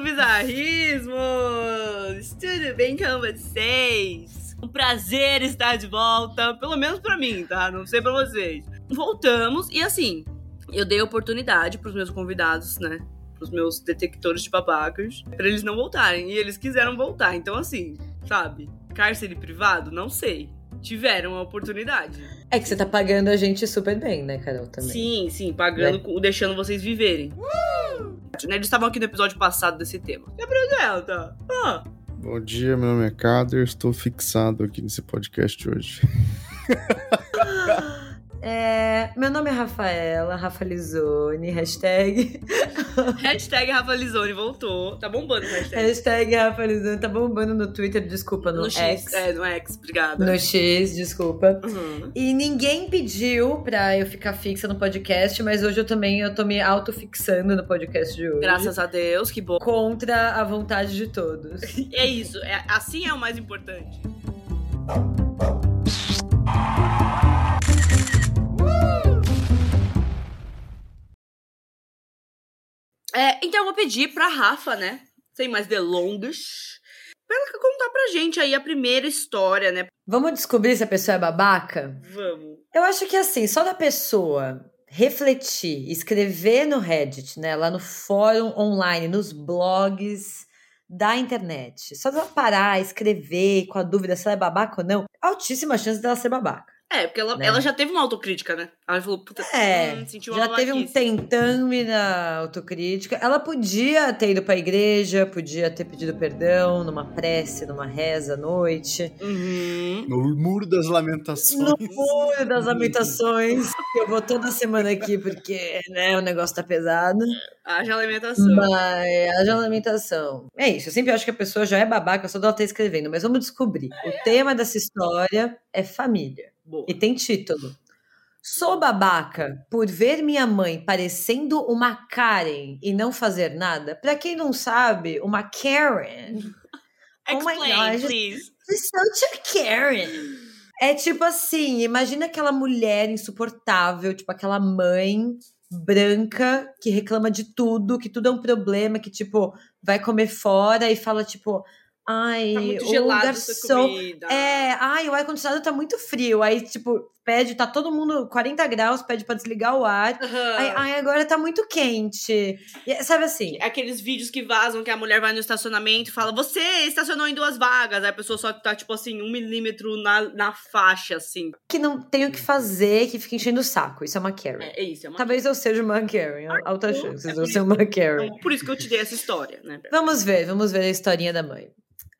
do Bizarrismos! Tudo bem com vocês? Um prazer estar de volta, pelo menos pra mim, tá? Não sei pra vocês. Voltamos e assim, eu dei oportunidade pros meus convidados, né? Pros meus detectores de babacas, pra eles não voltarem. E eles quiseram voltar. Então, assim, sabe? Cárcere privado? Não sei. Tiveram a oportunidade. É que você tá pagando a gente super bem, né, Carol, também. Sim, sim, pagando, com- deixando vocês viverem. Né, Eles estavam aqui no episódio passado desse tema. Se apresenta! Ah, Bom dia, meu nome é Kader, estou fixado aqui nesse podcast hoje. É, meu nome é Rafaela, Rafa Lizone, hashtag, hashtag Rafa Lizone voltou. Tá bombando o hashtag. hashtag Rafa Lizone, tá bombando no Twitter, desculpa, no, no X. X, É, no X, obrigada. no X, desculpa. Uhum. E ninguém pediu pra eu ficar fixa no podcast, mas hoje eu também eu tô me autofixando no podcast de hoje. Graças a Deus, que bom. Contra a vontade de todos. É isso, é, assim é o mais importante. É, então eu vou pedir pra Rafa, né? Sem mais delongas. Pra ela contar pra gente aí a primeira história, né? Vamos descobrir se a pessoa é babaca? Vamos. Eu acho que assim, só da pessoa refletir, escrever no Reddit, né, lá no fórum online, nos blogs da internet, só dela parar, escrever com a dúvida se ela é babaca ou não, altíssima chance dela ser babaca. É, porque ela, Né? ela já teve uma autocrítica, né? Ela falou, puta, É, hum, sentiu uma já teve um tentame na autocrítica. Ela podia ter ido pra igreja, podia ter pedido perdão numa prece, numa reza à noite. Uhum. No Muro das Lamentações. No muro das lamentações. Eu vou toda semana aqui porque, né, o negócio tá pesado. Haja alimentação. Mas haja lamentação. É isso, eu sempre acho que a pessoa já é babaca só dela estar escrevendo, mas vamos descobrir. O tema dessa história é família. Boa. E tem título. Sou babaca por ver minha mãe parecendo uma Karen e não fazer nada? Pra quem não sabe, uma Karen. Oh my Explain, God. please. Such a Karen. É tipo assim, imagina aquela mulher insuportável, tipo aquela mãe branca que reclama de tudo, que tudo é um problema, que tipo vai comer fora e fala tipo, ai, Tá o garçom comida. é, ai, o ar-condicionado tá muito frio. Aí, tipo, pede, tá todo mundo 40 graus, pede pra desligar o ar. Aham. Ai, ai, agora tá muito quente. E, sabe assim? Aqueles vídeos que vazam que a mulher vai no estacionamento e fala: Você estacionou em duas vagas. Aí a pessoa só tá, tipo assim, um milímetro na, na faixa, assim. Que não tem o que fazer, que fica enchendo o saco. Isso é uma Karen. É, é isso, é uma. Talvez eu seja uma Karen. Altas bom, chances é eu ser uma Karen. Então, por isso que eu te dei essa história, né? Vamos ver, vamos ver a historinha da mãe.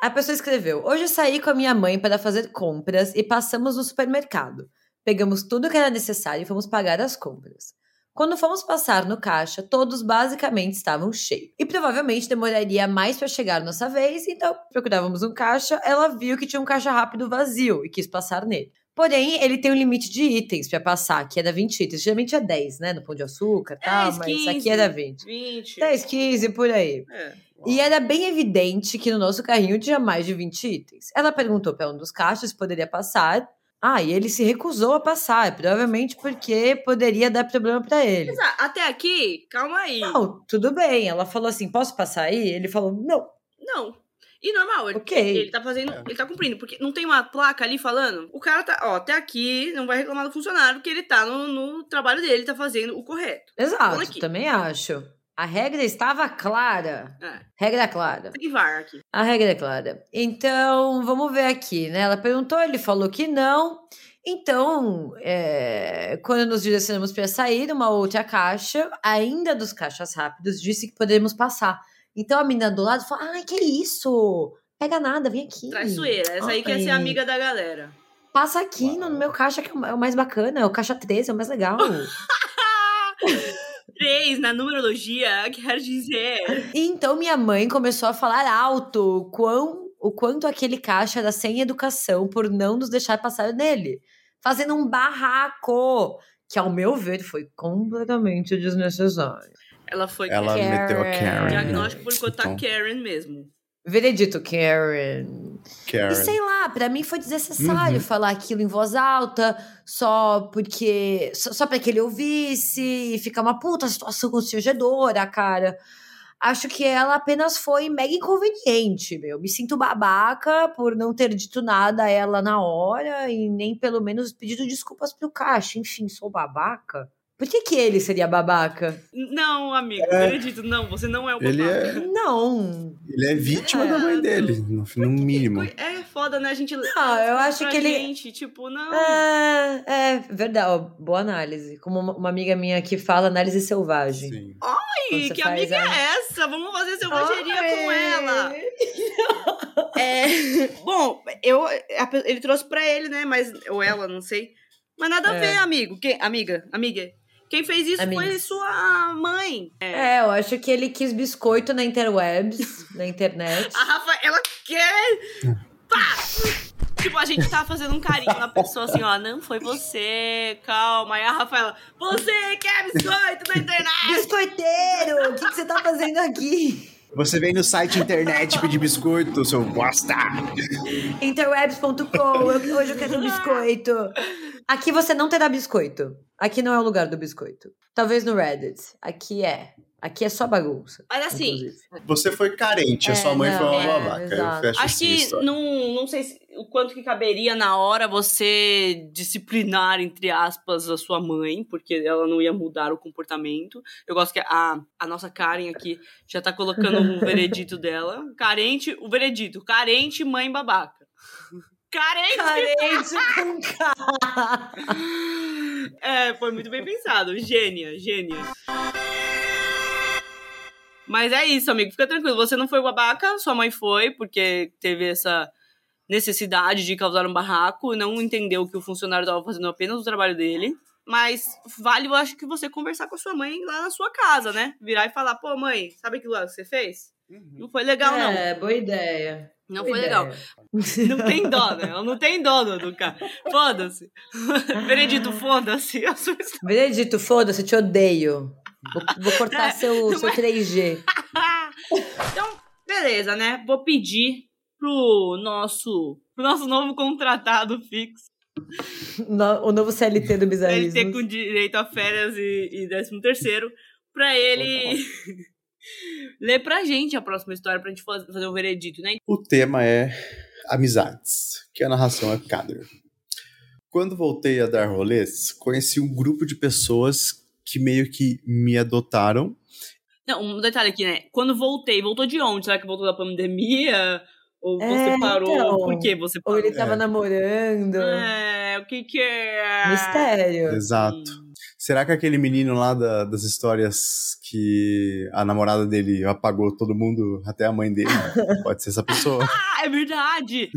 A pessoa escreveu: Hoje saí com a minha mãe para fazer compras e passamos no supermercado. Pegamos tudo que era necessário e fomos pagar as compras. Quando fomos passar no caixa, todos basicamente estavam cheios. E provavelmente demoraria mais para chegar nossa vez, então procurávamos um caixa. Ela viu que tinha um caixa rápido vazio e quis passar nele. Porém, ele tem um limite de itens para passar, que era 20 itens. Geralmente é 10, né? No pão de açúcar e tal, 10, mas 15. aqui era 20. 20. 10, 15, por aí. É. E era bem evidente que no nosso carrinho tinha mais de 20 itens. Ela perguntou para um dos caixas se poderia passar. Ah, e ele se recusou a passar, provavelmente porque poderia dar problema para ele. Até aqui, calma aí. Não, tudo bem. Ela falou assim: posso passar aí? Ele falou: não. Não. E normal, ele, Ok. ele tá fazendo, É. ele tá cumprindo, porque não tem uma placa ali falando. O cara tá, ó, até aqui não vai reclamar do funcionário, porque ele tá no, no trabalho dele, tá fazendo o correto. Exato, também acho. A regra estava clara. É. Regra clara. Tem VAR aqui. A regra é clara. Então, vamos ver aqui, né? Ela perguntou, ele falou que não. Então, é, quando nos direcionamos para sair, uma outra caixa, ainda dos caixas rápidos, disse que poderíamos passar. Então a menina do lado falou: Ai, que isso? Pega nada, vem aqui. Traiçoeira. Essa aí quer ser amiga da galera. Passa aqui no, no meu caixa, que é o é o mais bacana, é o caixa 13, é o mais legal. Três, na numerologia, quer dizer. E então minha mãe começou a falar alto o, quão, o quanto aquele caixa era sem educação por não nos deixar passar nele, fazendo um barraco, que ao meu ver foi completamente desnecessário. Ela foi Ela Karen. meteu a Karen. diagnóstico por tá Então, Karen mesmo. Veredito, Karen. Karen. E sei lá, pra mim foi desnecessário Uhum. falar aquilo em voz alta, só porque. Só, só pra que ele ouvisse e ficar uma puta situação constrangedora, cara. Acho que ela apenas foi mega inconveniente, meu. Me sinto babaca por não ter dito nada a ela na hora e nem pelo menos pedido desculpas pro caixa. Enfim, sou babaca. Por que, que ele seria babaca? Não, amigo, É. acredito, não, você não é o Ele babaca. é, Não. ele é vítima É, da mãe dele, no, no mínimo. É foda, né? A gente. Não, eu acho pra que ele- Gente, tipo, não. É, é verdade. Ó, boa análise. Como uma, amiga minha aqui fala, análise selvagem. Sim. Você que amiga a- é essa? Vamos fazer selvageria com Ai. ela. É, bom, eu, ele trouxe pra ele, né? Mas, ou ela, não sei. Mas nada a É. ver, amigo. Quem, amiga, amiga. Quem fez isso foi Amigos. sua mãe. É, eu acho que ele quis biscoito na interwebs, na internet. A Rafa, ela quer. Pá! Tipo, a gente tá fazendo um carinho na pessoa assim, ó. Não foi você, calma. Aí a Rafaela, você quer biscoito na internet? Biscoiteiro! O que, que você tá fazendo aqui? Você vem no site internet pedir biscoito, seu bosta. Interwebs.com, hoje eu quero um biscoito. Aqui você não terá biscoito. Aqui não é o lugar do biscoito. Talvez no Reddit. Aqui é. Aqui é só bagunça. Mas assim, inclusive. Você foi carente, a É, sua mãe foi uma não, é, babaca. Acho assim a que história. não, não sei se- o quanto que caberia na hora você disciplinar, entre aspas, a sua mãe, porque ela não ia mudar o comportamento. Eu gosto que a, a nossa Karen aqui já tá colocando um veredito dela. Carente, o veredito. Carente, mãe babaca. Carente! Carente com K. É, foi muito bem pensado. Gênia, gênia. Mas é isso, amigo. Fica tranquilo. Você não foi o babaca, sua mãe foi, porque teve essa necessidade de causar um barraco, não entendeu que o funcionário estava fazendo apenas o trabalho dele. Mas vale, eu acho que você conversar com a sua mãe lá na sua casa, né? Virar e falar, pô, mãe, sabe aquilo lá que você fez? Não foi legal, não. É, boa ideia. Não boa foi legal. ideia. Não tem dó, né? Ela não tem dó cara. Foda-se. Veredito, foda-se. Veredito, foda-se, te odeio. Vou, vou cortar seu, seu 3G. Então, beleza, né? Vou pedir pro nosso, pro nosso novo contratado fixo. No- o novo CLT do Bizarrismo. com direito a férias e, e 13 terceiro. Pra ele ler pra gente a próxima história, pra gente faz- fazer o veredito, né? O tema é amizades, que a narração é Kader. Quando voltei a dar rolês, conheci um grupo de pessoas que meio que me adotaram. Não, um detalhe aqui, né? Quando voltei, voltou de onde? Será que voltou da pandemia? Ou você É, parou? então. Por que você Ou parou? ele tava É. namorando. É, o que que é? Mistério. Exato. Será que aquele menino lá da- das histórias que a namorada dele apagou todo mundo, até a mãe dele? Pode ser essa pessoa. Ah, é verdade!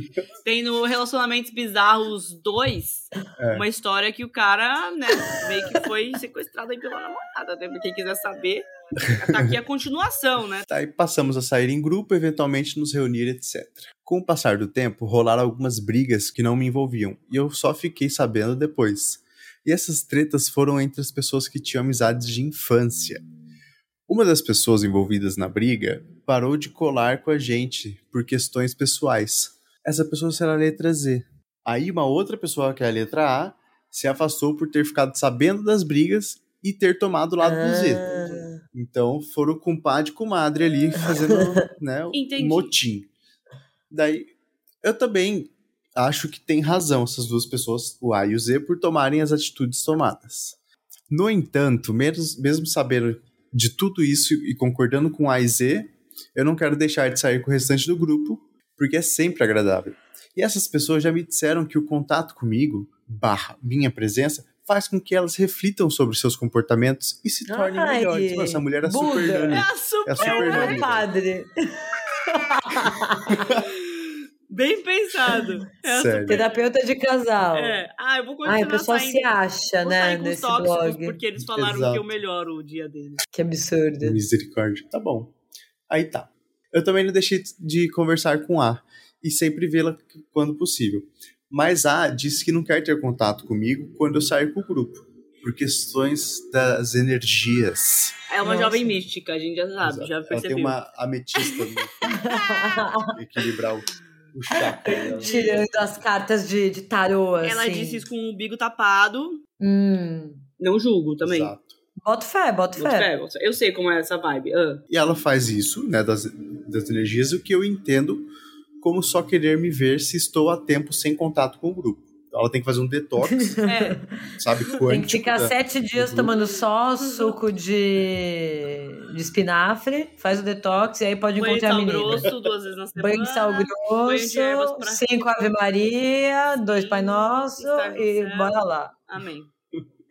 Tem no Relacionamentos Bizarros 2 É. uma história que o cara, né, meio que foi sequestrado aí pela namorada, né? Quem quiser saber, tá aqui a continuação, né? Aí passamos a sair em grupo, eventualmente nos reunir, etc. Com o passar do tempo, rolaram algumas brigas que não me envolviam, e eu só fiquei sabendo depois. E essas tretas foram entre as pessoas que tinham amizades de infância. Uma das pessoas envolvidas na briga parou de colar com a gente por questões pessoais. Essa pessoa será a letra Z. Aí uma outra pessoa, que é a letra A, se afastou por ter ficado sabendo das brigas e ter tomado o lado do Z. Ah, Então foram compadre e comadre ali fazendo né, um motim. Daí eu também acho que tem razão essas duas pessoas, o A e o Z, por tomarem as atitudes tomadas. No entanto, mesmo, mesmo sabendo de tudo isso e concordando com A e Z, eu não quero deixar de sair com o restante do grupo, porque é sempre agradável. E essas pessoas já me disseram que o contato comigo, barra minha presença, faz com que elas reflitam sobre seus comportamentos e se tornem Ai, melhores. Mano, essa mulher é Buda. super É nani. a super, É super é o nani. meu padre. bem pensado. É a Sério. super- Terapeuta de casal. É. Ah, eu vou continuar Ai, o pessoal saindo. se acha, né, sair com os nesse tóxicos blog. porque eles falaram Exato. que eu melhoro o dia deles. Que absurdo. Misericórdia. Tá bom. Aí tá. Eu também não deixei de conversar com A e sempre vê-la quando possível. Mas A disse que não quer ter contato comigo quando eu sair com o grupo, por questões das energias. É uma Nossa. jovem mística, a gente já sabe, Exato. já Ela percebeu. tem uma ametista no equilibrar o, o chakra dela. Tirando as cartas de, de tarô, assim. Ela disse isso com o umbigo tapado. Hum, Não julgo também. Exato. Bota fé, bota Boto fé. fé, boto fé. Eu sei como é essa vibe. Ah. E ela faz isso, né, das, das energias, o que eu entendo como só querer me ver se estou a tempo sem contato com o grupo. Ela tem que fazer um detox, É, sabe, Tem que ficar da- sete dias Uhum. tomando só suco de, de espinafre, faz o detox e aí pode banho de encontrar a sal menina. grosso duas vezes na semana. Banho de sal de grosso, pra cinco. Ave Maria, dois Sim, Pai Nosso e céu. bora lá. Amém.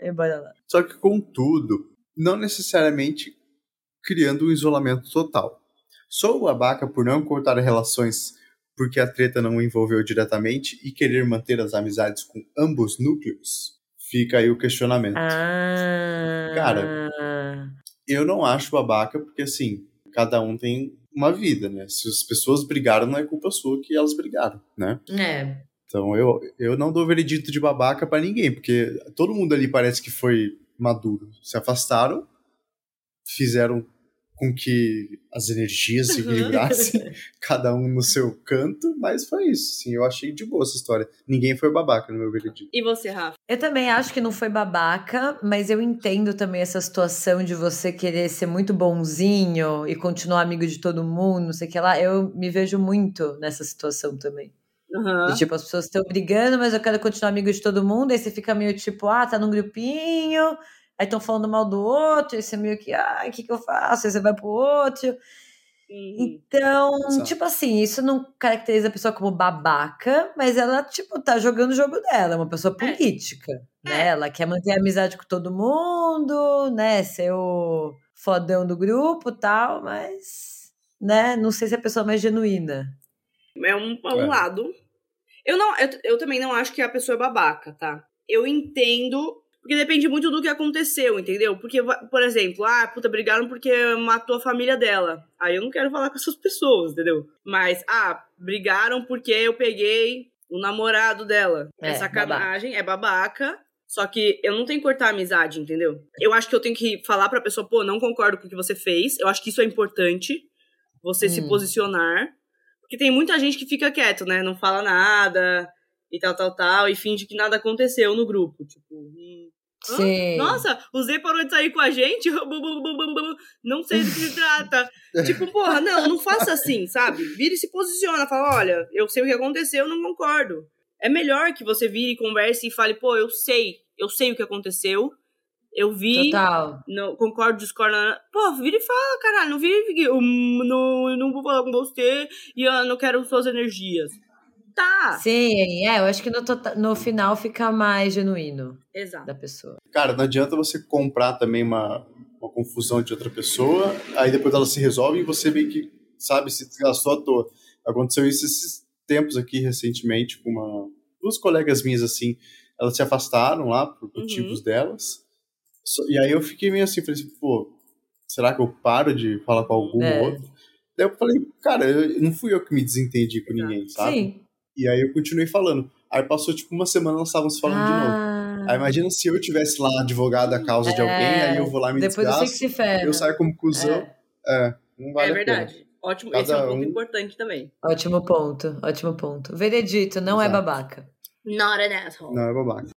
E bora lá. Só que, contudo, não necessariamente criando um isolamento total. Sou babaca por não cortar relações porque a treta não o envolveu diretamente e querer manter as amizades com ambos núcleos? Fica aí o questionamento. Ah. Cara. Eu não acho babaca porque, assim, cada um tem uma vida, né? Se as pessoas brigaram, não é culpa sua que elas brigaram, né? É. Então eu, eu não dou veredito de babaca pra ninguém, porque todo mundo ali parece que foi maduro. Se afastaram, fizeram com que as energias se Uhum. equilibrassem, cada um no seu canto, mas foi isso. Sim, eu achei de boa essa história. Ninguém foi babaca no meu veredito. E você, Rafa? Eu também acho que não foi babaca, mas eu entendo também essa situação de você querer ser muito bonzinho e continuar amigo de todo mundo, não sei o que lá. Eu me vejo muito nessa situação também. Aham. De, tipo, as pessoas estão brigando, mas eu quero continuar amigo de todo mundo. Aí você fica meio tipo, ah, tá num grupinho. Aí estão falando mal do outro. Aí você meio que, ah, o que, que eu faço? Aí você vai pro outro. Uhum. Então, Exato. tipo assim, isso não caracteriza a pessoa como babaca, mas ela, tipo, tá jogando o jogo dela, é uma pessoa É. política, né? É. Ela quer manter a amizade com todo mundo, né? Ser o fodão do grupo e tal, mas, né? Não sei se é a pessoa mais genuína. É um, é um É. lado. Eu, não, eu, eu também não acho que a pessoa é babaca, tá? Eu entendo. Porque depende muito do que aconteceu, entendeu? Porque, por exemplo, ah, puta, brigaram porque matou a família dela. Aí eu não quero falar com essas pessoas, entendeu? Mas, ah, brigaram porque eu peguei o namorado dela. É, É, sacanagem, é babaca. Só que eu não tenho que cortar a amizade, entendeu? Eu acho que eu tenho que falar pra pessoa, pô, não concordo com o que você fez. Eu acho que isso é importante. Você se Hum. posicionar. Porque tem muita gente que fica quieto, né? Não fala nada e tal, tal, tal, e finge que nada aconteceu no grupo. Tipo, hum? Sim. nossa, o Zé parou de sair com a gente? Não sei do que se trata. tipo, porra, não, não faça assim, sabe? Vira e se posiciona, fala, olha, eu sei o que aconteceu, eu não concordo. É melhor que você vire e converse e fale, pô, eu sei, eu sei o que aconteceu, eu vi, Total. não, concordo, discordo. Pô, vira e fala, caralho. Não vira e fica. Eu não, não vou falar com você e eu não quero suas energias. Tá. Sim, é, eu acho que no, tota- no final fica mais genuíno Exato. da pessoa. Cara, não adianta você comprar também uma, uma confusão de outra pessoa, aí depois ela se resolve e você meio que, sabe, se desgastou à toa. Aconteceu isso esses tempos aqui recentemente com uma, duas colegas minhas assim, elas se afastaram lá por Uhum. motivos delas. Só- E aí eu fiquei meio assim, falei assim, pô, será que eu paro de falar com algum É. outro? Daí eu falei, cara, eu- não fui eu que me desentendi com ninguém, sabe? Sim. E aí eu continuei falando. Aí passou tipo uma semana elas estavam se falando de novo. Ah, Aí imagina se eu tivesse lá advogado a causa de alguém, É, aí eu vou lá me Depois eu sei que desgasto, se ferra. eu saio como cuzão. É, não vale é a verdade. Ótimo. Cada Esse é um ponto um- importante também. Ótimo ponto, ótimo ponto. Veredito, não é Exato. babaca. Not an asshole. pena. Não, é babaca.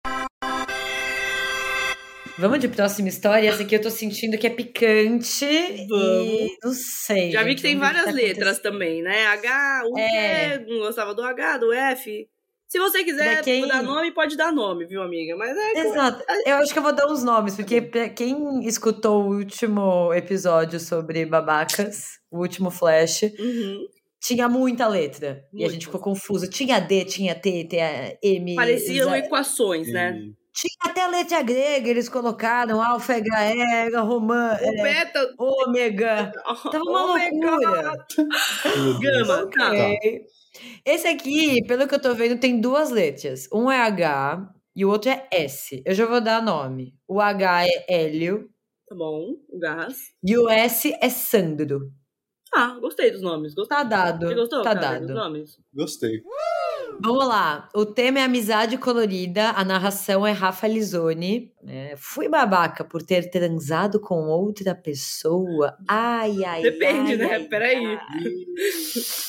Vamos de próxima história. Essa aqui eu tô sentindo que é picante. E Vamos. não sei. Já vi que tem várias tá letras também, né? H, o É. Q, não gostava do H, do F. Se você quiser quem- dar nome, pode dar nome, viu, amiga? Mas é. Exato. Eu acho que eu vou dar uns nomes, porque pra quem escutou o último episódio sobre babacas, o último flash, Uhum. tinha muita letra. E a gente ficou confuso. Tinha D, tinha T, tinha M. Pareciam Z- equações, né? E- Tinha até letra grega, eles colocaram alfa, ega, romã, O é, beta. ômega. Tava uma my loucura. Gama, tá. Ok. Esse aqui, pelo que eu tô vendo, tem duas letras. Um é H e o outro é S. Eu já vou dar nome. O H é Hélio Tá bom, o gás. e o S é Sandro. Ah, gostei dos nomes. Gostei. Tá dado. Você gostou, tá cara, dos dado. nomes? Gostei. Vamos lá. O tema é amizade colorida. A narração é Rafa Lizone. É, fui babaca por ter transado com outra pessoa. Ai, ai, Depende, ai, né? ai, Peraí. ai.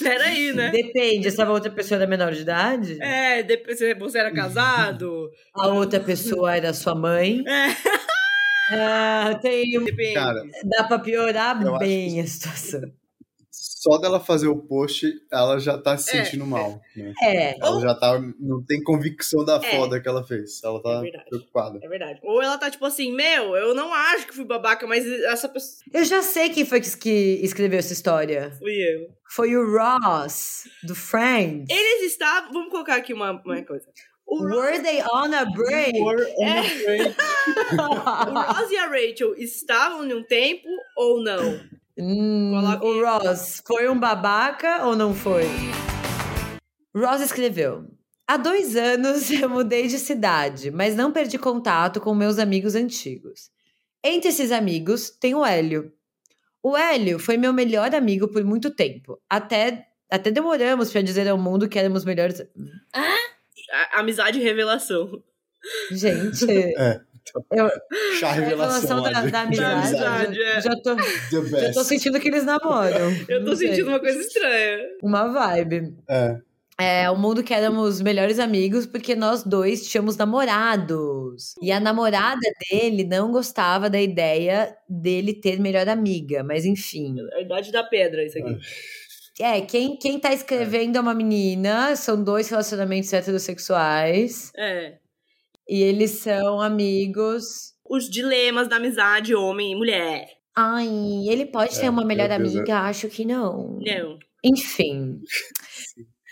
Peraí, né? Depende. Essa outra pessoa era menor de idade? É, você- você era casado. A outra pessoa era sua mãe? É. Ah, tem. Depende. Cara, Dá pra piorar bem que- a situação. Só dela fazer o post, ela já tá se É, sentindo mal. Né? É. Ela já tá. Não tem convicção da É. foda que ela fez. Ela É tá verdade. preocupada. É verdade. Ou ela tá tipo assim, meu, eu não acho que fui babaca, mas essa pessoa. Eu já sei quem foi que, que escreveu essa história. Fui eu. Foi o Ross, do Friends. Eles estavam. Vamos colocar aqui uma, uma coisa. O Ross, Were they on a break? o Ross e a Rachel estavam em um tempo ou não? Hum, o Ross foi um babaca ou não foi? Ross escreveu: Há dois anos eu mudei de cidade, mas não perdi contato com meus amigos antigos. Entre esses amigos tem o Hélio. O Hélio foi meu melhor amigo por muito tempo. Até, até demoramos para dizer ao mundo que éramos melhores. A- amizade e revelação. Gente, É. eu, Chá a revelação lá da, da de amizade. amizade, é. já, tô, já tô sentindo que eles namoram. Eu tô sei. sentindo uma coisa estranha. Uma vibe. É. É, o mundo que éramos melhores amigos porque nós dois tínhamos namorados. E a namorada dele não gostava da ideia dele ter melhor amiga, mas enfim. A idade da pedra, isso aqui. É, quem, quem tá escrevendo é uma menina, são dois relacionamentos heterossexuais É. e eles são amigos. Os dilemas da amizade, homem e mulher. Ai, ele pode É, ter uma melhor amiga? Acho que não. Não. Enfim,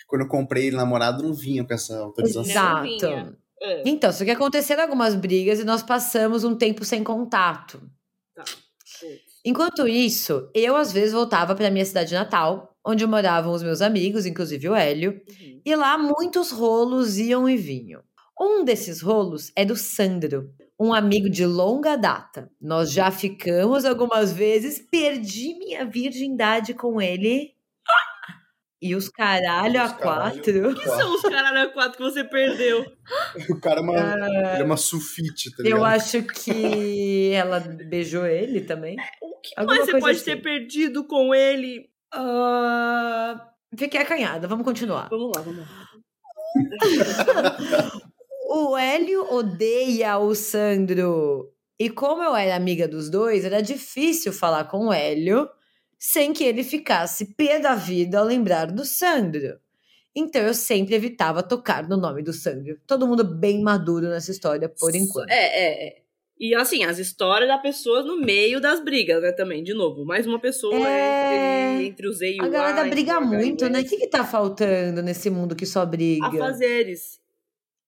Quando eu comprei ele namorado, não vinha com essa autorização. Exato. exato. É. Então, só que aconteceram algumas brigas e nós passamos um tempo sem contato. Enquanto isso, eu às vezes voltava para minha cidade natal, onde moravam os meus amigos, inclusive o Hélio, Uhum. e lá muitos rolos iam e vinham. Um desses rolos é do Sandro, um amigo de longa data. Nós já ficamos algumas vezes, perdi minha virgindade com ele. E os caralho a caralho. quatro. Que são os caralho a quatro que você perdeu? O cara é uma, ele é uma sulfite, tá ligado? Eu acho que ela beijou ele também. O que Alguma mais você pode assim. ter perdido com ele? Ah, fiquei acanhada, vamos continuar. Vamos lá, vamos lá. O Hélio odeia o Sandro. E como eu era amiga dos dois, era difícil falar com o Hélio sem que ele ficasse pé da vida ao lembrar do Sandro. Então eu sempre evitava tocar no nome do Sandro. Todo mundo bem maduro nessa história, por enquanto. É, é, é. E assim, as histórias da pessoa no meio das brigas, né? Também, de novo. Mais uma pessoa É. entre, entre o Z e o A galera briga o H e o muito, né? O que, que tá faltando nesse mundo que só briga? A fazeres.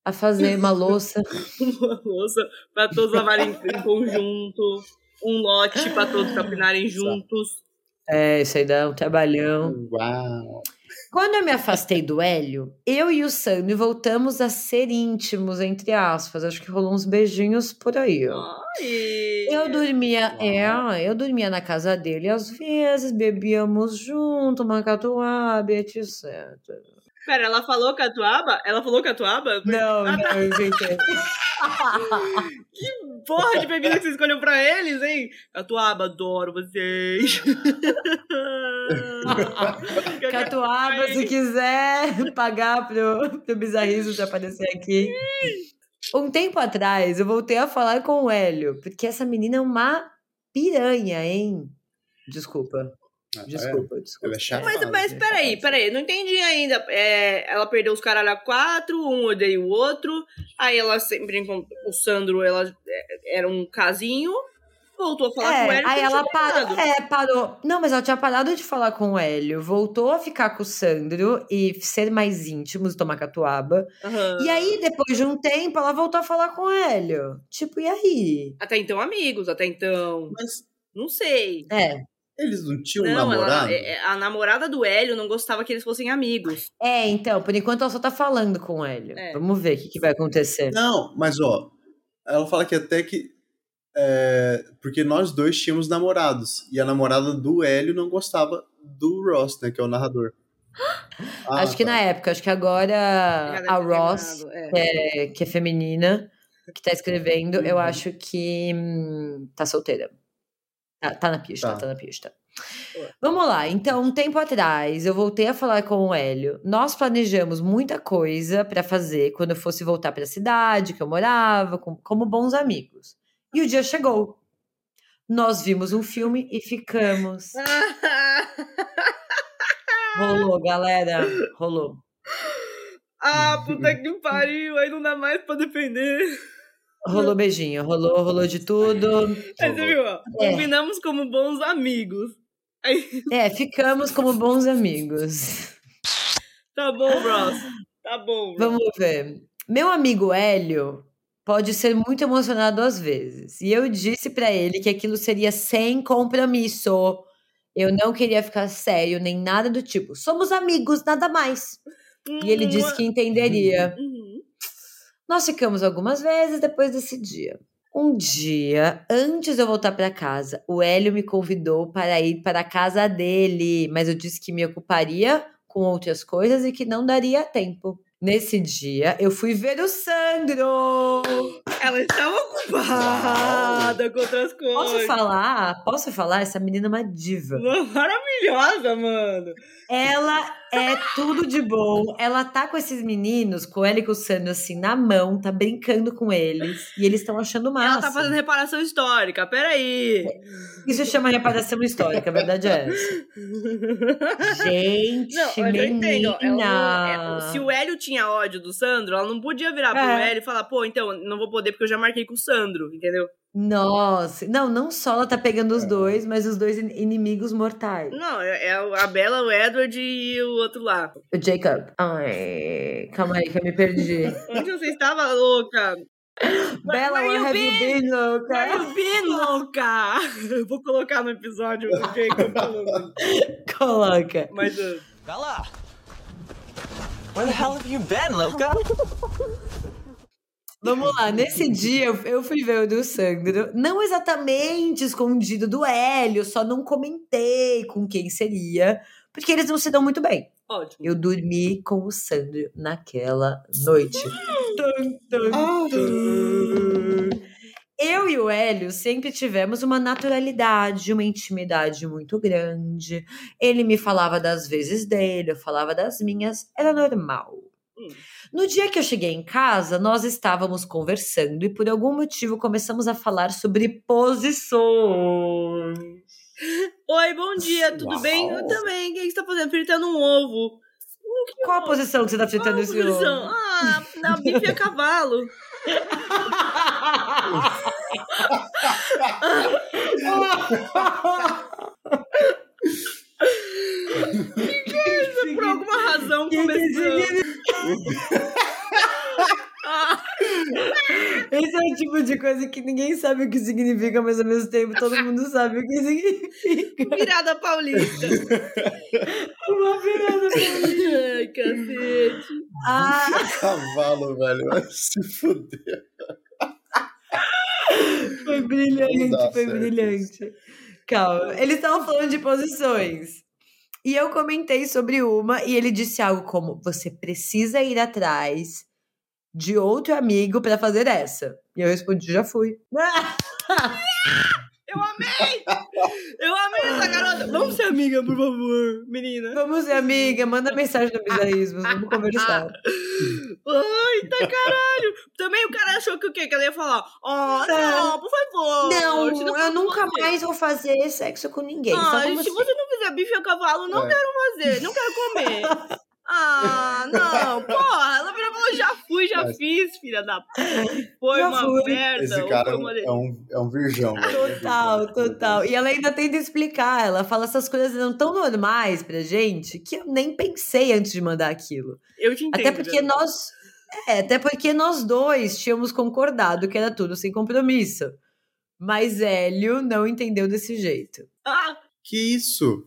A fazer uma louça. Uma louça pra todos lavarem em conjunto. Um lote pra todos capinarem juntos. É, isso aí dá um trabalhão. Uau. Quando eu me afastei do Hélio, eu e o Sandro voltamos a ser íntimos, entre aspas. Acho que rolou uns beijinhos por aí, ó. Ai. Eu dormia, é, eu dormia na casa dele às vezes, bebíamos junto, uma catuaba, etc. Pera, ela falou catuaba? Ela falou catuaba? Não, Ah, tá. não, eu inventei. Porra de bebida que você escolheu pra eles, hein? Catuaba, adoro vocês. Catuaba, se quiser pagar pro, pro Bizarrismo de aparecer aqui. Um tempo atrás, eu voltei a falar com o Hélio, porque essa menina é uma piranha, hein? Desculpa. Ah, Desculpa, desculpa. Ela é chata. Mas, mas né? peraí, peraí, não entendi ainda. É, ela perdeu os caralho a quatro, um odeia o outro. Aí ela sempre encontrou. O Sandro, ela é, era um casinho. Voltou a falar com É, ele. aí ela parou. É, parou. Não, mas ela tinha parado de falar com o Hélio, voltou a ficar com o Sandro e ser mais íntimos, tomar catuaba. E aí, depois de um tempo, ela voltou a falar com o Hélio. Tipo, e aí? Até então, amigos, até então. Mas Não sei. É. eles não tinham um não, namorado? ela, é- a namorada do Hélio não gostava que eles fossem amigos. É, então, por enquanto ela só tá falando com o Hélio. É. Vamos ver o que, que vai acontecer. Não, mas ó, ela fala que até que. é, porque nós dois tínhamos namorados. E a namorada do Hélio não gostava do Ross, né? Que é o narrador. Ah, acho que tá. na época, acho que agora a Ross, é. é, que é feminina, que tá escrevendo, eu Uhum. acho que hum, tá solteira. Tá, tá na pista, Tá. tá na pista. Vamos lá, então, um tempo atrás, eu voltei a falar com o Hélio. Nós planejamos muita coisa pra fazer quando eu fosse voltar pra cidade que eu morava, com- como bons amigos. E o dia chegou. Nós vimos um filme e ficamos. Rolou, galera. Rolou. ah, puta que pariu, aí não dá mais pra defender. Rolou beijinho. Rolou, rolou de tudo. Aí você viu, ó, É. combinamos como bons amigos. Aí, É, ficamos como bons amigos. tá bom, bros. Tá bom. bros. Vamos ver. Meu amigo Hélio pode ser muito emocionado às vezes. E eu disse pra ele que aquilo seria sem compromisso. Eu não queria ficar sério, nem nada do tipo. Somos amigos, nada mais. E ele disse que entenderia. Uhum. Nós ficamos algumas vezes depois desse dia. Um dia, antes de eu voltar para casa, o Hélio me convidou para ir para a casa dele, mas eu disse que me ocuparia com outras coisas e que não daria tempo. Nesse dia, eu fui ver o Sandro. Ela estava ocupada com outras Posso coisas. falar? Posso falar? Essa menina é uma diva. Maravilhosa, mano. Ela é tudo de bom. Ela tá com esses meninos, com ela e com o Sandro, assim, na mão, tá brincando com eles. E eles estão achando massa. Ela tá fazendo reparação histórica, peraí. Isso chama reparação histórica, a verdade é essa. Gente, Não, eu entendo. Ela não- menina. é, se o Hélio tinha ódio do Sandro, ela não podia virar pro É. Hélio e falar, pô, então, não vou poder porque eu já marquei com o Sandro, entendeu? Nossa, não, não só ela tá pegando os dois, mas os dois in- inimigos mortais. Não, é, é a Bela, o Edward e o outro lá. O Jacob. Ai, calma aí que eu me perdi. Onde você estava, louca? Bella, where where have you been? been, louca? Where you been, louca? Eu vou colocar no episódio o Jacob falando. Coloca. Mas, uh, Bella! Where the hell have you been, Loca? Vamos lá, nesse dia eu, fui ver o do Sandro, não exatamente escondido do Hélio, só não comentei com quem seria, porque eles não se dão muito bem. ótimo. Eu dormi com o Sandro naquela noite. Tum, tum, tum. Eu e o Hélio sempre tivemos uma naturalidade, uma intimidade muito grande. Ele me falava das vezes dele, eu falava das minhas, era normal. Hum. No dia que eu cheguei em casa, nós estávamos conversando e por algum motivo começamos a falar sobre posições. Oi, bom dia, tudo Uau. bem? Eu também. O que você tá fazendo? Fritando um ovo. Qual a posição que você tá Qual fritando a esse posição? ovo? Ah, na bife a cavalo. Por alguma razão começou. Esse é o tipo de coisa que ninguém sabe o que significa, mas ao mesmo tempo todo mundo sabe o que significa. virada paulista. Uma virada paulista. Ai, cacete. Ah, Cavalo, velho. Vai se fuder. foi brilhante, foi certo brilhante. Calma. Eles estavam falando de posições. E eu comentei sobre uma e ele disse algo como: você precisa ir atrás de outro amigo pra fazer essa. E eu respondi: já fui. Eu amei! Eu amei essa garota. Vamos ser amiga, por favor, menina. Vamos ser amiga, manda mensagem no Bizarrismos, vamos conversar. Ai, tá caralho. Também o cara achou que o quê? Que ela ia falar, ó, não, por favor. Não, eu for nunca você. mais vou fazer sexo com ninguém. só Ah, se você. você não fizer bife a cavalo, não É. quero fazer, não quero comer. Ah, não, porra, ela virou e falou, já fui, já Mas- fiz, filha da puta. Foi Já uma fui. merda. Esse cara é uma um, é um, é um virgão. velho. Total, total. E ela ainda tenta explicar. Ela fala essas coisas não tão normais pra gente que eu nem pensei antes de mandar aquilo. Eu te entendo. Até porque Bela. nós. É, até porque nós dois tínhamos concordado que era tudo sem compromisso. Mas Hélio não entendeu desse jeito. Ah, Que isso?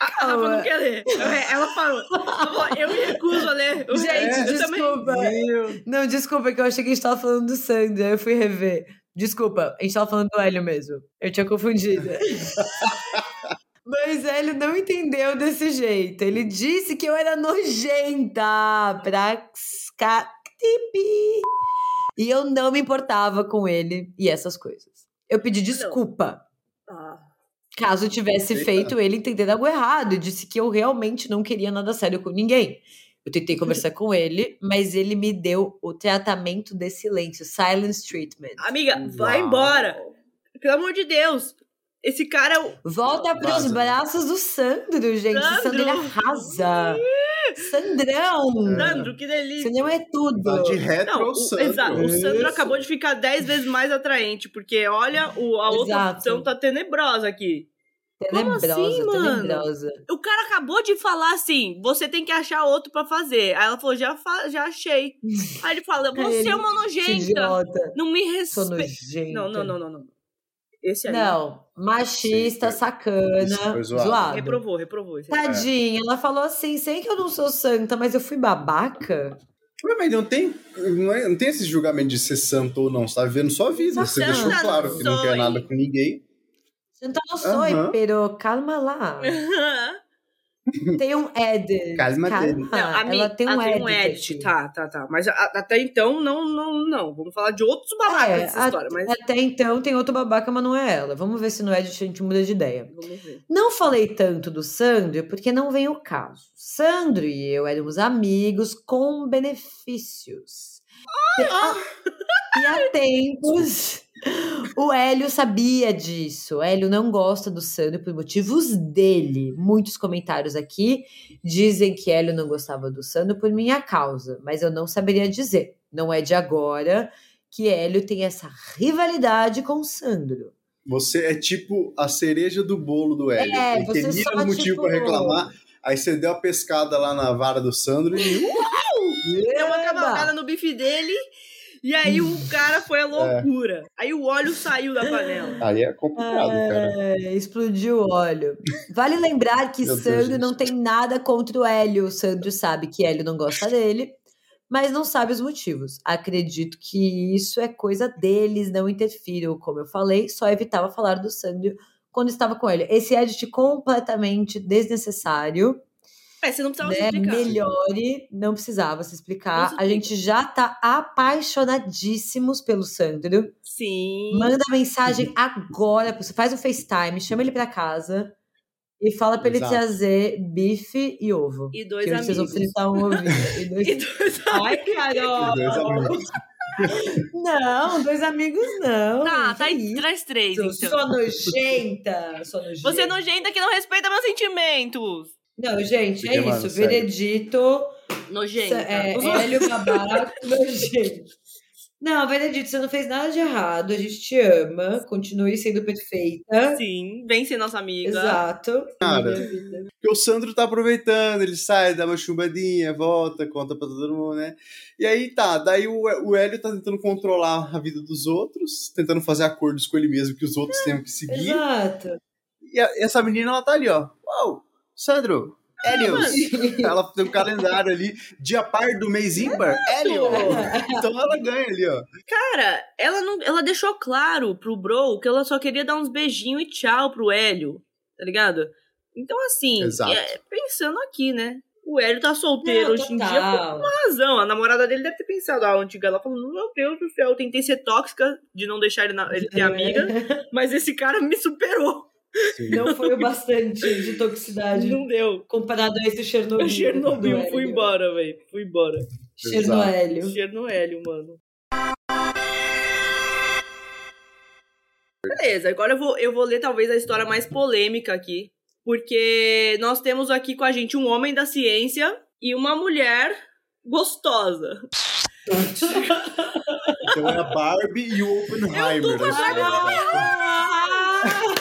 A Rafa não quer ler. Ela parou. Ela falou, Eu me recuso a ler. Eu- Gente, eu também- desculpa. Não, desculpa, que eu achei que a gente tava falando do Sandro, aí eu fui rever. Desculpa, a gente tava falando do Hélio mesmo. Eu tinha confundido. Mas Hélio não entendeu desse jeito. Ele disse que eu era nojenta pra Scatipi. E eu não me importava com ele e essas coisas. Eu pedi desculpa. Ah, Caso eu tivesse Eita. feito ele entender algo errado e disse que eu realmente não queria nada sério com ninguém. Eu tentei conversar com ele, mas ele me deu o tratamento de silêncio, silence treatment. Amiga, vai Uau. embora. Pelo amor de Deus. Esse cara é o. Volta pros Vaza. braços do Sandro, gente. O Sandro Sandro! ele arrasa. Sandrão! Sandro, que delícia. Sandrão é tudo. Tá de retro Não, ao Sandro. exato. O Sandro acabou de ficar 10 vezes mais atraente, porque olha, o, a outra Exato. opção tá tenebrosa aqui. Como Tenebrosa, assim, mano? tenebrosa. O cara acabou de falar assim: você tem que achar outro pra fazer. Aí ela falou: já, fa- já achei. Aí ele fala: você é uma nojenta. Não me respeita. Não, não, não, não, não. Esse aí. Não, machista, Sim, sacana, foi zoado. zoado. Reprovou, reprovou. Esse aí. Tadinha, ela falou assim, sei que eu não sou santa, mas eu fui babaca. Mas não tem, não, é- não tem esse julgamento de ser santo ou não. Você tá vivendo sua vida. Você Santa deixou não claro que não quer nada com ninguém. Santa não sou, Aham. pero calma lá. Tem um edit. Calma dele. Não, a ela minha- tem um ah, edit. tem um edit. aqui. Tá, tá, tá. Mas a- até então, não, não, não. Vamos falar de outros babacas É, dessa história. Mas Até então tem outro babaca, mas não é ela. Vamos ver se no edit a gente muda de ideia. vamos ver. Não falei tanto do Sandro porque não vem o caso. Sandro e eu éramos amigos com benefícios. E há tempos o Hélio sabia disso. O Hélio não gosta do Sandro por motivos dele. Muitos comentários aqui dizem que Hélio não gostava do Sandro por minha causa, mas eu não saberia dizer. Não é de agora que Hélio tem essa rivalidade com o Sandro. Você é tipo a cereja do bolo do Hélio. É, Ele você tem só, motivo tipo- pra reclamar. Aí você deu a pescada lá na vara do Sandro e. Deu uma cavalgada no bife dele. E aí o cara foi a loucura. Aí o óleo saiu da panela. Aí é complicado, cara. É, explodiu o óleo. Vale lembrar que Meu Sandro não tem nada contra o Hélio. O Sandro sabe que Hélio não gosta dele, mas não sabe os motivos. Acredito que isso é coisa deles, não interfiram. Como eu falei, só evitava falar do Sandro quando estava com ele. Esse edit completamente desnecessário. É, você não precisava se né? explicar. Melhore, não precisava se explicar. A gente já tá apaixonadíssimos pelo Sandro. Sim. Manda mensagem agora. Você faz um FaceTime, chama ele pra casa e fala pra ele trazer bife e ovo. E dois que vocês vão amigos. fritar um ovinho. E dois... E dois Ai, Carol! Dois amigos. Não, dois amigos não. Tá, que tá aí, traz três, então. Sou nojenta. Sou nojenta. Você é nojenta que não respeita meus sentimentos. Não, gente, é Porque, mano, isso. sério. Veredito. Nojenta. É, Hélio babaca, nojento. Não, Benedito, você não fez nada de errado. A gente te ama. Continue sendo perfeita. Sim, vem ser nossa amiga. Exato. Cara. Porque o Sandro tá aproveitando, ele sai, dá uma chumbadinha, volta, conta pra todo mundo, né? E aí tá, daí o, o Hélio tá tentando controlar a vida dos outros, tentando fazer acordos com ele mesmo que os outros tenham que seguir. Exato. E a- essa menina, ela tá ali, ó. Uau, Sandro, Hélio. ela tem um calendário ali, dia par do mês ímpar, Hélio. Então ela ganha ali, ó. Cara, ela não, ela deixou claro pro Bro que ela só queria dar uns beijinhos e tchau pro Hélio, tá ligado? Então, assim, é, pensando aqui, né? O Hélio tá solteiro Não, hoje em dia por uma razão. A namorada dele deve ter pensado, ah, a antiga, ela falou, meu Deus do céu, eu tentei ser tóxica de não deixar ele, na- ele ter amiga, mas esse cara me superou. Não foi o bastante de toxicidade Não deu. comparado a esse Chernobyl. O Chernobyl, fui embora, velho. Fui embora. Chernoélio. Chernoélio, mano. Beleza, agora eu vou, eu vou ler talvez a história mais polêmica aqui. Porque nós temos aqui com a gente um homem da ciência e uma mulher gostosa. Então é a Barbie e o Oppenheimer. Eu tô da história.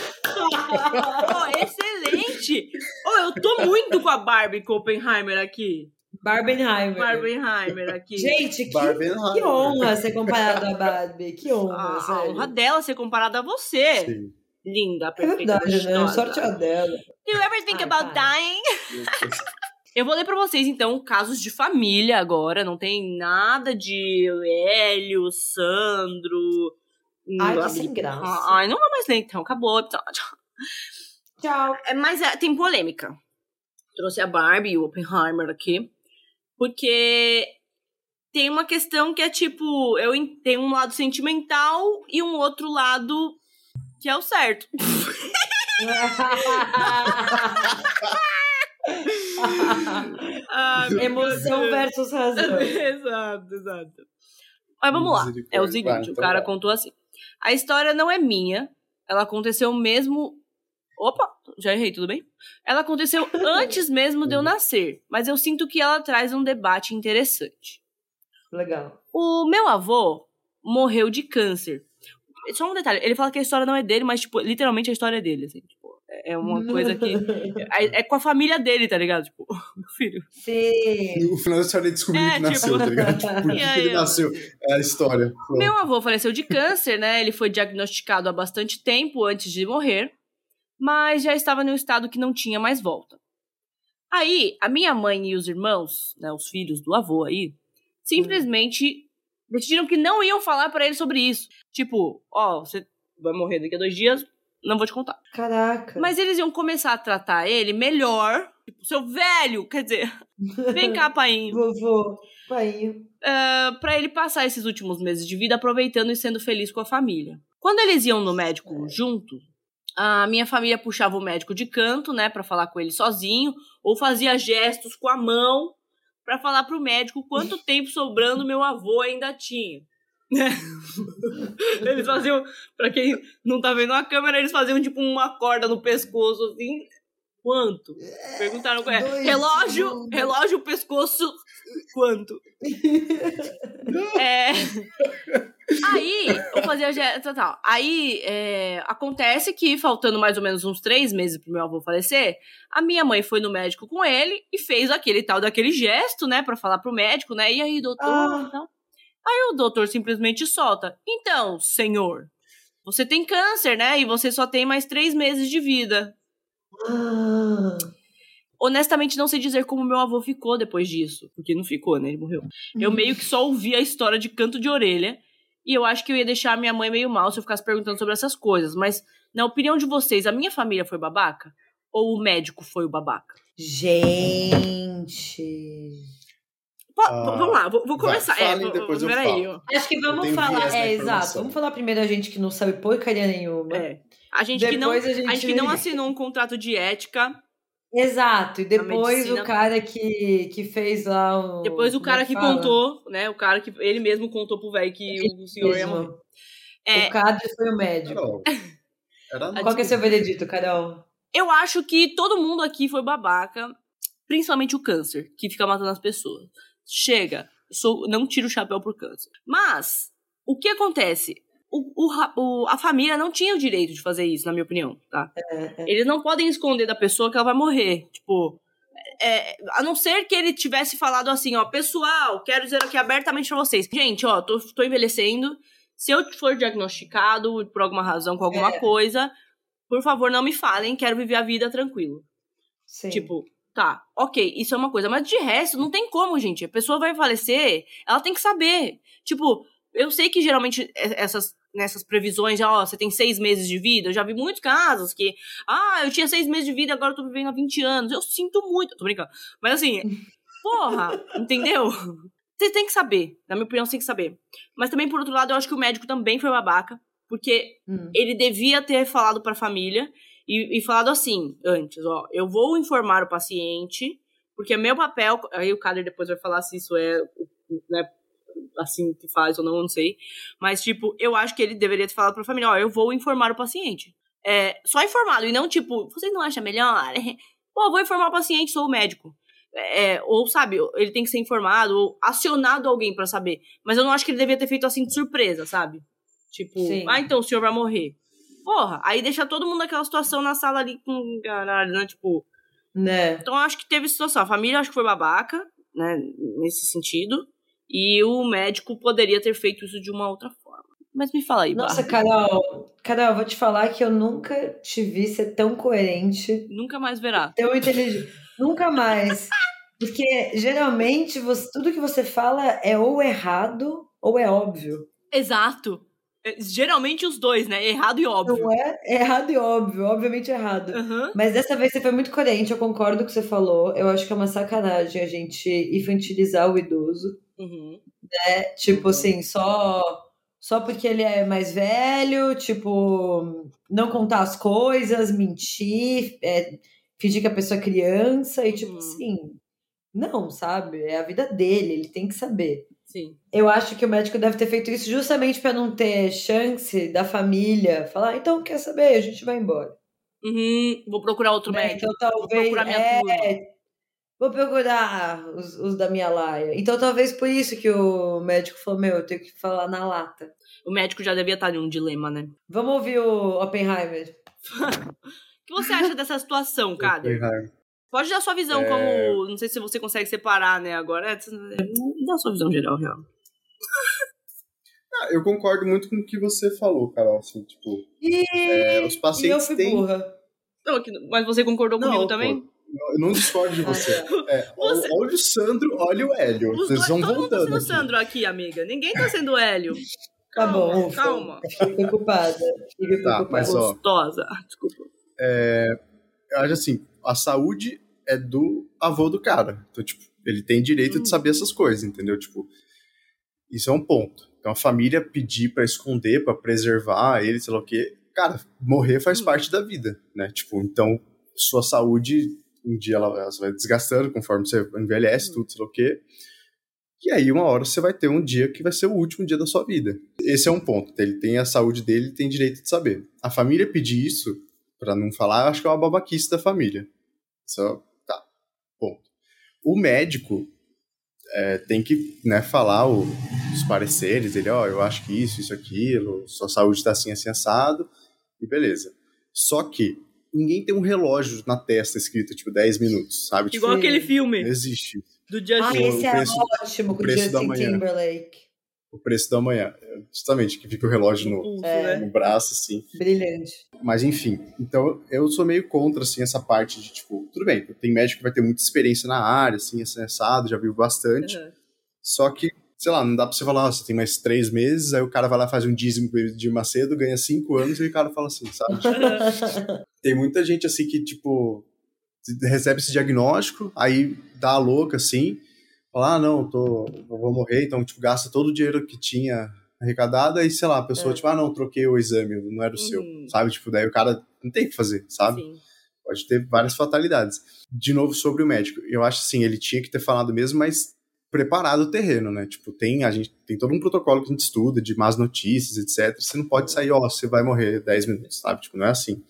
Oh, excelente! Oh, eu tô muito com a Barbie com Oppenheimer aqui. Barbenheimer. Barbenheimer aqui. Gente, que, que honra ser comparado a Barbie. Que honra, a, a honra dela ser comparada a você. Sim. Linda, É perfeita, verdade, né? Sorte a dela. Do you ever think Ai, about para. dying? Eu vou ler pra vocês, então, casos de família agora. Não tem nada de Hélio, Sandro. Ai, que assim, sem graça. Ai, não vou mais ler, então. Acabou o episódio. Tchau. É, mas é, tem polêmica. Trouxe a Barbie e o Oppenheimer aqui. Porque tem uma questão que é tipo... Eu tenho um lado sentimental e um outro lado que é o certo. Meu Emoção versus razão. exato, exato. Mas vamos lá. É o seguinte, Vai, o então cara vai. contou assim. A história não é minha. Ela aconteceu mesmo. Opa, já errei, tudo bem? Ela aconteceu antes mesmo de eu nascer, mas eu sinto que ela traz um debate interessante. Legal. O meu avô morreu de câncer. Só um detalhe, ele fala que a história não é dele, mas, tipo, literalmente a história é dele, assim, tipo, é é uma coisa que. É, é com a família dele, tá ligado? Tipo, meu filho. Sim. No final da história ele descobriu É, que nasceu, tipo- tá ligado? Tipo, por que ele nasceu? É a história. Pronto. Meu avô faleceu de câncer, né? Ele foi diagnosticado há bastante tempo antes de morrer, mas já estava em um estado que não tinha mais volta. Aí, a minha mãe e os irmãos, né, os filhos do avô aí, simplesmente decidiram que não iam falar pra ele sobre isso. Tipo, ó, você vai morrer daqui a dois dias, não vou te contar. Caraca. Mas eles iam começar a tratar ele melhor. Tipo, seu velho, quer dizer, vem cá, pai Vovô, pai. ah, pra ele passar esses últimos meses de vida aproveitando e sendo feliz com a família. Quando eles iam no médico junto, a minha família puxava o médico de canto, né, Pra falar com ele sozinho, ou fazia gestos com a mão pra falar pro médico quanto tempo sobrando meu avô ainda tinha. né? eles faziam, pra quem não tá vendo a câmera, eles faziam tipo uma corda no pescoço assim. Quanto? Perguntaram qual é. Dois Relógio, segundos. relógio, pescoço, quanto? É. Aí, eu fazia gesto tal. Aí, é, acontece que, faltando mais ou menos uns três meses pro meu avô falecer, a minha mãe foi no médico com ele e fez aquele tal daquele gesto, né, pra falar pro médico, né? E aí, doutor, Ah. tal. Aí o doutor simplesmente solta. Então, senhor, você tem câncer, né? E você só tem mais três meses de vida. Honestamente, não sei dizer como meu avô ficou depois disso. Porque não ficou, né? Ele morreu. Eu meio que só ouvi a história de canto de orelha. E eu acho que eu ia deixar a minha mãe meio mal se eu ficasse perguntando sobre essas coisas. Mas, na opinião de vocês, a minha família foi babaca? Ou o médico foi o babaca? Gente. Pô, Ah, vamos lá, vou, vou vai, começar. é, falem, vou- depois eu peraí, falo. Acho que vamos falar. É, exato. Vamos falar primeiro a gente que não sabe porcaria nenhuma. É. A gente, que não, Depois a a gente- gente que não assinou um contrato de ética. Exato. E depois o cara que, que fez lá o. Depois o como é cara que fala? contou, né? O cara que ele mesmo contou pro velho que o senhor ia Mesmo. morrer. É, O cara foi o médico. Era Qual que é seu veredito, Carol? Eu acho que todo mundo aqui foi babaca, principalmente o câncer, que fica matando as pessoas. Chega, eu sou, não tiro o chapéu pro câncer. Mas, o que acontece? O, o a família não tinha o direito de fazer isso, na minha opinião, tá? Eles não podem esconder da pessoa que ela vai morrer. Tipo, é, a não ser que ele tivesse falado assim, ó, pessoal, quero dizer aqui abertamente pra vocês. Gente, ó, tô, tô envelhecendo. Se eu for diagnosticado por alguma razão com alguma É. coisa, por favor, não me falem, quero viver a vida tranquilo. Sim. Tipo, tá, ok, isso é uma coisa, mas de resto, não tem como, gente. A pessoa vai falecer, ela tem que saber. Tipo, eu sei que geralmente essas. Nessas previsões, já, ó, você tem seis meses de vida. Eu já vi muitos casos que, ah, eu tinha seis meses de vida, agora eu tô vivendo há 20 anos. Eu sinto muito. Tô brincando. Mas assim, porra, entendeu? Você tem que saber. Na minha opinião, você tem que saber. Mas também, por outro lado, eu acho que o médico também foi babaca. Porque Hum. ele devia ter falado pra família e, e falado assim antes, ó, eu vou informar o paciente, porque é meu papel, aí o Kader depois vai falar se isso é, né, assim que faz ou não, não sei, mas tipo, eu acho que ele deveria ter falado pra família, ó, eu vou informar o paciente. É, só informado, e não tipo, vocês não acham melhor? Pô, eu vou informar o paciente, sou o médico. É, ou sabe, ele tem que ser informado, ou acionado alguém pra saber. Mas eu não acho que ele devia ter feito assim de surpresa, sabe? Tipo, Sim. ah, então o senhor vai morrer. Porra, aí deixa todo mundo naquela situação na sala ali com caralho, né? Tipo, Né? então acho que teve situação. A família acho que foi babaca, né? Nesse sentido. E o médico poderia ter feito isso de uma outra forma. Mas me fala aí, Nossa, Barbie. Carol. Carol, eu vou te falar que eu nunca te vi ser tão coerente, Nunca mais verá. tão inteligente. nunca mais. Porque geralmente você- tudo que você fala é ou errado ou é óbvio. Exato. É, Geralmente os dois, né? Errado e óbvio. Não é errado e óbvio, obviamente errado. Aham. Mas dessa vez você foi muito coerente, eu concordo com o que você falou. Eu acho que é uma sacanagem a gente infantilizar o idoso. Uhum. né? Tipo assim, só só porque ele é mais velho, tipo, não contar as coisas, mentir, é, fingir que a pessoa é criança e tipo Uhum. assim, Não, sabe? É a vida dele, ele tem que saber. Sim. Eu acho que o médico deve ter feito isso justamente para não ter chance da família falar, "Ah, então quer saber, a gente vai embora. Uhum, vou procurar outro Né? médico. Então talvez. procurar minha é, turma. Vou procurar os, os da minha laia. Então talvez por isso que o médico falou: Meu, eu tenho que falar na lata. O médico já devia estar em um dilema, né? Vamos ouvir o Oppenheimer. O que você acha dessa situação, Kader? Pode dar sua visão É. como. Não sei se você consegue separar, né? Agora. é, Dá sua visão geral, real. Ah, eu concordo muito com o que você falou, Carol. Assim, tipo, E, é, os pacientes têm. Não, mas você concordou comigo Não, também? pô, eu não discordo de você. É, Você- Olha o Sandro, olha o Hélio. Os Vocês dois, vão todo mundo tá voltando. sendo aqui. Sandro aqui, amiga. Ninguém tá sendo Hélio. Tá Calma, bom, ufa. calma. Fiquei preocupada. Fiquei Tá, preocupada. mas ó, Gostosa. Ah, Desculpa. eu acho assim, a saúde é do avô do cara. Então, tipo, ele tem direito Hum. de saber essas coisas, entendeu? Tipo, isso é um ponto. Então a família pedir pra esconder, pra preservar ele, sei lá o quê. Cara, morrer faz Hum. parte da vida, né? Tipo, então sua saúde um dia ela, ela vai desgastando conforme você envelhece, Hum. tudo, sei lá o quê. E aí, uma hora você vai ter um dia que vai ser o último dia da sua vida. Esse é um ponto. Ele tem a saúde dele, tem direito de saber. A família pedir isso, pra não falar, eu acho que é uma babaquice da família. Só. O médico é, tem que né, falar o- os pareceres, ele, ó, eu acho que isso, isso, aquilo, sua saúde tá assim, assim, assado, e beleza. Só que ninguém tem um relógio na testa escrito, tipo, 10 minutos, sabe? Tipo, Igual Sim. aquele não filme existe do Justin. Ah, o esse é preço- ótimo com o Justin. Timberlake. O preço da manhã. Justamente, que fica o relógio no, É. no braço, assim. Brilhante. Mas enfim, então eu sou meio contra, assim, essa parte de, tipo, tudo bem, tem médico que vai ter muita experiência na área, assim, assado, já viu bastante, Uhum. só que, sei lá, não dá pra você falar, ó, você tem mais três meses, aí o cara vai lá fazer um dízimo de Macedo, ganha cinco anos, e o cara fala assim, sabe? Tem muita gente, assim, que, tipo, recebe esse diagnóstico, aí dá a louca, assim, fala, ah, não, tô, eu vou morrer, então, tipo, gasta todo o dinheiro que tinha arrecadado, aí, sei lá, a pessoa, É. tipo, ah, não, troquei o exame, não era o seu, Uhum. sabe? Tipo, daí o cara não tem o que fazer, sabe? Sim. Pode ter várias fatalidades. De novo, sobre o médico, eu acho assim, ele tinha que ter falado mesmo, mas preparado o terreno, né? Tipo, tem a gente tem todo um protocolo que a gente estuda de más notícias, etc. Você não pode sair, ó, você vai morrer 10 minutos, sabe? Tipo, não é assim.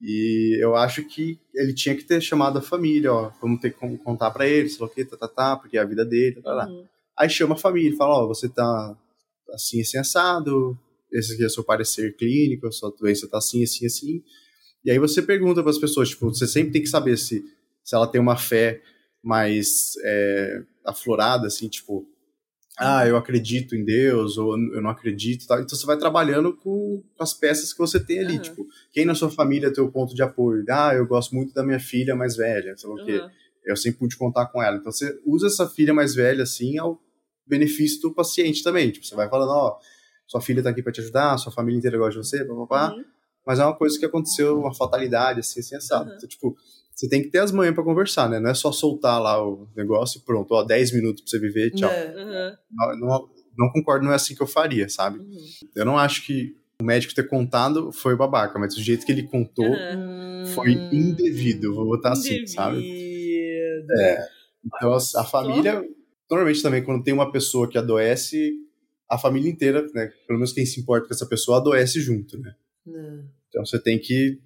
E eu acho que ele tinha que ter chamado a família, ó, vamos ter que con- contar pra ele, sei lá o que, tá, tá, tá, porque é a vida dele, tá, tá, tá. Uhum. Aí chama a família, fala, ó, você tá assim, assim, assado, esse aqui é o seu parecer clínico, a sua doença tá assim, assim, assim. E aí você pergunta para as pessoas, tipo, você sempre tem que saber se, se ela tem uma fé mais é, aflorada, assim, tipo, ah, eu acredito em Deus, ou eu não acredito, tal. Então você vai trabalhando com as peças que você tem ali, Aham. tipo, quem na sua família é teu ponto de apoio? Ah, eu gosto muito da minha filha mais velha, sei lá o quê Uhum. eu sempre pude contar com ela. Então você usa essa filha mais velha assim ao benefício do paciente também. Tipo, você vai falando, ó, sua filha tá aqui para te ajudar, sua família inteira gosta de você, papapá. Uhum. Mas é uma coisa que aconteceu, uma fatalidade, assim, assim, assado. Uhum. Então, tipo, você tem que ter as manhas para conversar, né? Não é só soltar lá o negócio e pronto, ó, 10 minutos pra você viver, tchau. Né? Uhum. Não, não, não concordo, não é assim que eu faria, sabe? Uhum. Eu não acho que o médico ter contado foi babaca, mas o jeito que ele contou Uhum. foi indevido, vou botar assim, sabe? Indevido. Então, a, a família, normalmente também, quando tem uma pessoa que adoece, a família inteira, né, pelo menos quem se importa com essa pessoa, adoece junto, né? Né? Então você tem que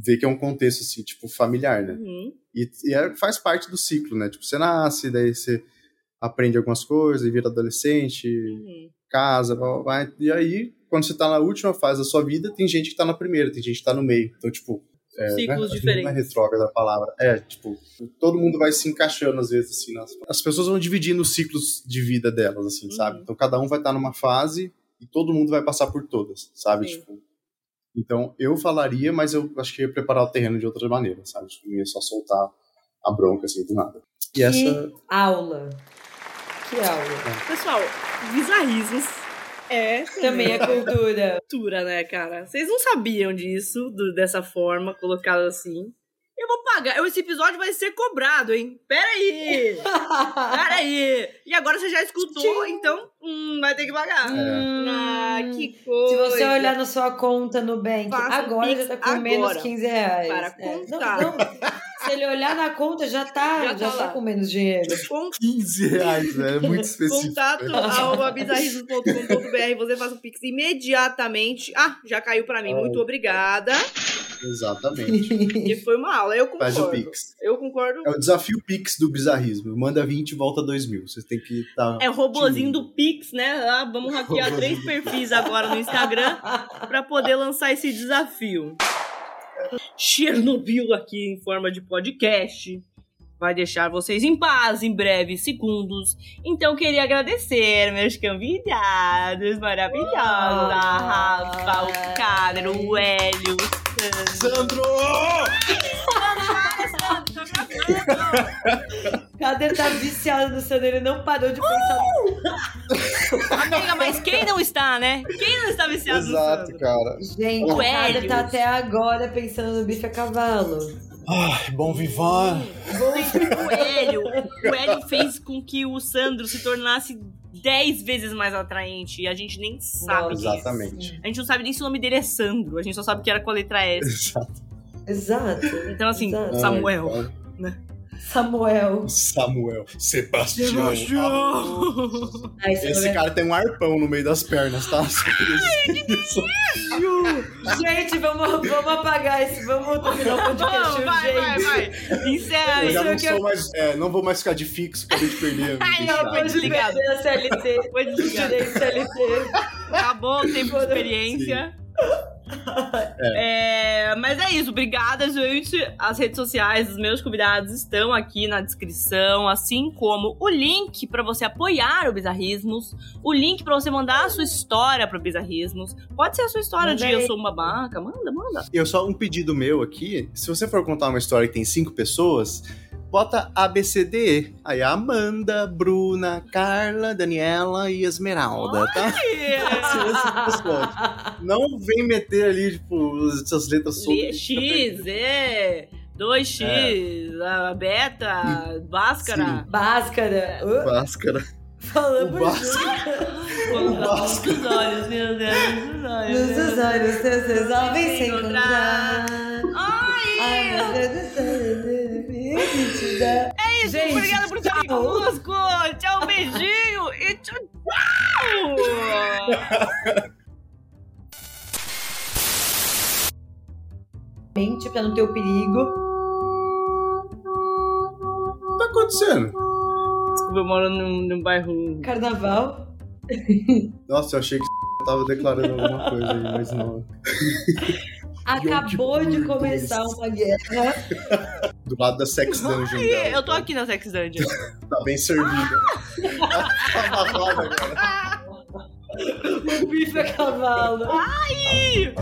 ver que é um contexto, assim, tipo, familiar, né? Uhum. E, e é- faz parte do ciclo, né? Tipo, você nasce, daí você aprende algumas coisas, e vira adolescente, Uhum. casa, blá, blá, blá. e aí, quando você tá na última fase da sua vida, tem gente que tá na primeira, tem gente que tá no meio. Então, tipo, é, Ciclos né? Não é diferentes. retrógrada a palavra. É, tipo, todo mundo vai se encaixando às vezes, assim. Nas... As pessoas vão dividindo os ciclos de vida delas, assim, Uhum. sabe? Então cada um vai estar numa fase e todo mundo vai passar por todas, sabe? Sim. Tipo, então eu falaria, mas eu acho que ia preparar o terreno de outra maneira, sabe? Tipo, não ia só soltar a bronca, assim, do nada. E essa. Que aula. Que aula. Pessoal, bizarrismos é Também é cultura. cultura, né, cara? Vocês não sabiam disso, do- dessa forma, colocado assim. Eu vou pagar. Eu- Esse episódio vai ser cobrado, hein? Pera aí! Pera aí! E agora você já escutou, Tchim. então hum, vai ter que pagar. Hum. Ah, que Se coisa! você olhar na sua conta no Bank, Faça agora já tá com menos agora. 15 reais. Para É. Não, contar. não, Se ele olhar na conta, já tá, Já já, tá tá, com menos dinheiro. Com 15 reais, né? É muito específico. contato arroba bizarrismos.com.br, você faz o Pix imediatamente. Ah, já caiu pra mim. Muito obrigada. Exatamente. Porque foi uma aula. Eu concordo. Faz o Pix. Eu concordo. É o desafio Pix do bizarrismo. Manda 20 e volta 2 mil. Vocês têm que estar. É o robozinho do Pix, né? Ah, vamos hackear três perfis agora no Instagram pra poder lançar esse desafio. Chernobyl aqui em forma de podcast. Vai deixar vocês em paz em breves segundos. Então queria agradecer meus convidados maravilhosos. A Rafa, o Cader, o Hélio, Sandro. Sandro! Cadê tá viciado no Sandro? Ele não parou de pensar. Amiga, mas quem não está, né? Quem não está viciado no Exato, Sandro? cara. Gente, O o Kader Hélio. tá até agora pensando no bife a cavalo. Ai, bom vivan. O Hélio, o Hélio fez com que o Sandro se tornasse 10 vezes mais atraente e a gente nem sabe. Nossa. Exatamente. A gente não sabe nem se o nome dele é Sandro, a gente só sabe que era com a letra S. Exato. Exato. Então, assim, Exato. Samuel. Ai, Samuel. Samuel. Sebastião. Sebastião. Ai, Esse Samuel. cara tem um arpão no meio das pernas, tá? Isso. Gente, vamos, vamos apagar esse. Vamos terminar o podcast Vamos, vai, vai, urgente. vai. Encerra Eu já não aqui sou mais. É, não vou mais ficar de fixo pra gente perder. a Ai, não, foi desligado. Foi desligado. CLT. Acabou o tempo de experiência. É, mas é isso, obrigada, gente. As redes sociais dos meus convidados estão aqui na descrição, assim como o link pra você apoiar o Bizarrismos, o link pra você mandar a sua história pro Bizarrismos. Pode ser a sua história Manda de eu sou uma babaca, manda, manda. Eu só um pedido meu aqui. Se você for contar uma história que tem cinco pessoas, bota ABCDE. Aí a Amanda, Bruna, Carla, Daniela e Esmeralda, tá? Pessoas. Não vem meter ali, tipo, essas letras Le- soltas. X, E, 2X, a beta, Báscara. Báscara. Uh, Máscara. falamos O Báscara. junto. Báscara. Nos olhos, meu Deus, nos olhos. Nos seus olhos, teus resolvem se encontrar. Ai, Ai, meu Deus do céu, É isso, Gente, obrigada por tchau. conosco. Tchau, beijinho e tchau, tchau. Mente pra não ter o perigo. O que tá acontecendo? Desculpa, eu moro num, num bairro. Carnaval. Nossa, eu achei que tava declarando alguma coisa aí, mas não. Acabou de começar uma guerra. Do lado da Sex Dungeon. Dela, eu tô tá? aqui na Sex Dungeon. Tá bem servida. tá babada agora. O bife a cavalo. Ih,